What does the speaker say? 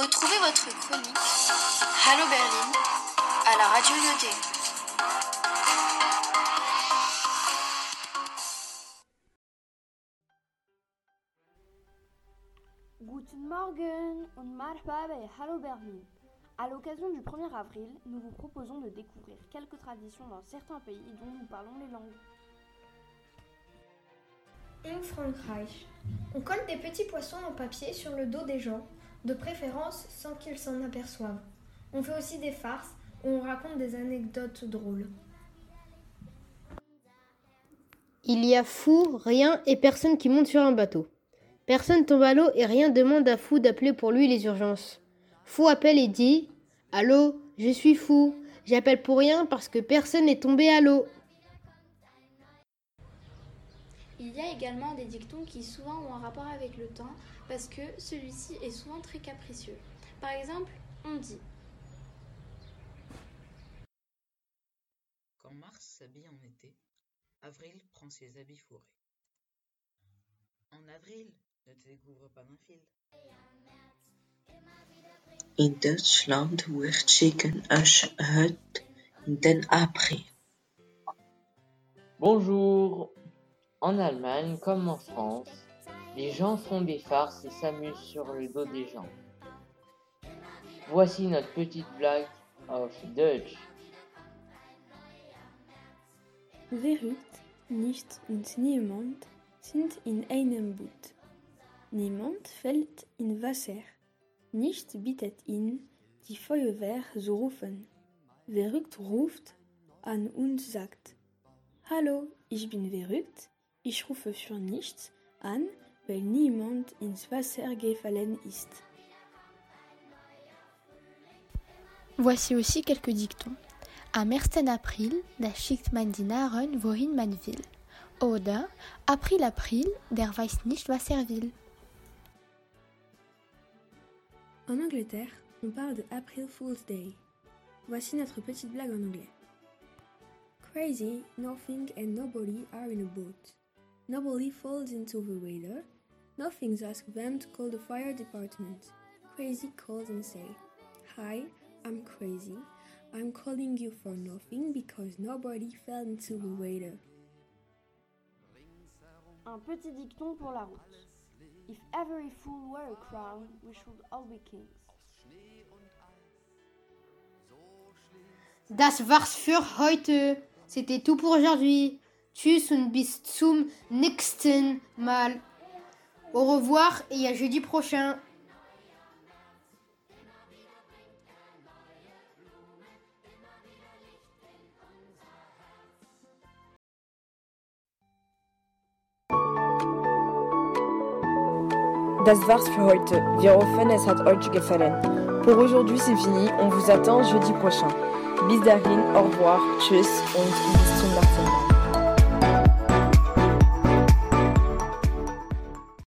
Retrouvez votre chronique Hallo Berlin à la radio Yoté. Guten Morgen und marhaba bei Hallo Berlin. À l'occasion du 1er avril, nous vous proposons de découvrir quelques traditions dans certains pays dont nous parlons les langues. In Frankreich, on colle des petits poissons en papier sur le dos des gens, de préférence sans qu'ils s'en aperçoivent. On fait aussi des farces où on raconte des anecdotes drôles. Il y a fou, rien et personne qui monte sur un bateau. Personne tombe à l'eau et rien demande à Fou d'appeler pour lui les urgences. Fou appelle et dit Allô, je suis fou. J'appelle pour rien parce que personne n'est tombé à l'eau. Il y a également des dictons qui souvent ont un rapport avec le temps parce que celui-ci est souvent très capricieux. Par exemple, on dit Quand Mars s'habille en été, Avril prend ses habits fourrés. En avril, ne te découvre pas d'un fil. In Deutschland wird chicken als hut den April. Bonjour. En Allemagne, comme en France, les gens font des farces et s'amusent sur le dos des gens. Voici notre petite blague of Deutsch. Verrückt, nicht und niemand sind in einem Boot. Niemand fällt in Wasser. Nicht bittet ihn, die Feuerwehr zu rufen. Verrückt ruft an und sagt, Hallo, ich bin verrückt, ich rufe für nichts an, weil niemand ins Wasser gefallen ist. Voici aussi quelques dictons. Am 1. April, da schickt man die Narren, wohin man will. Oder April, April, der weiß nicht, was er will. En Angleterre, on parle de April Fool's Day. Voici notre petite blague en anglais. Crazy, nothing and nobody are in a boat. Nobody falls into the water. Nothing's asked them to call the fire department. Crazy calls and say, Hi, I'm crazy. I'm calling you for nothing because nobody fell into the water. Un petit dicton pour la route. If every fool were a crown, we should all be kings. Das war's für heute. C'était tout pour aujourd'hui. Tschüss und bis zum nächsten Mal. Au revoir et à jeudi prochain. Das war's für heute. Wir hoffen, es hat euch gefallen. Pour aujourd'hui, c'est fini. On vous attend jeudi prochain. Bis dahin, au revoir, tschüss und bis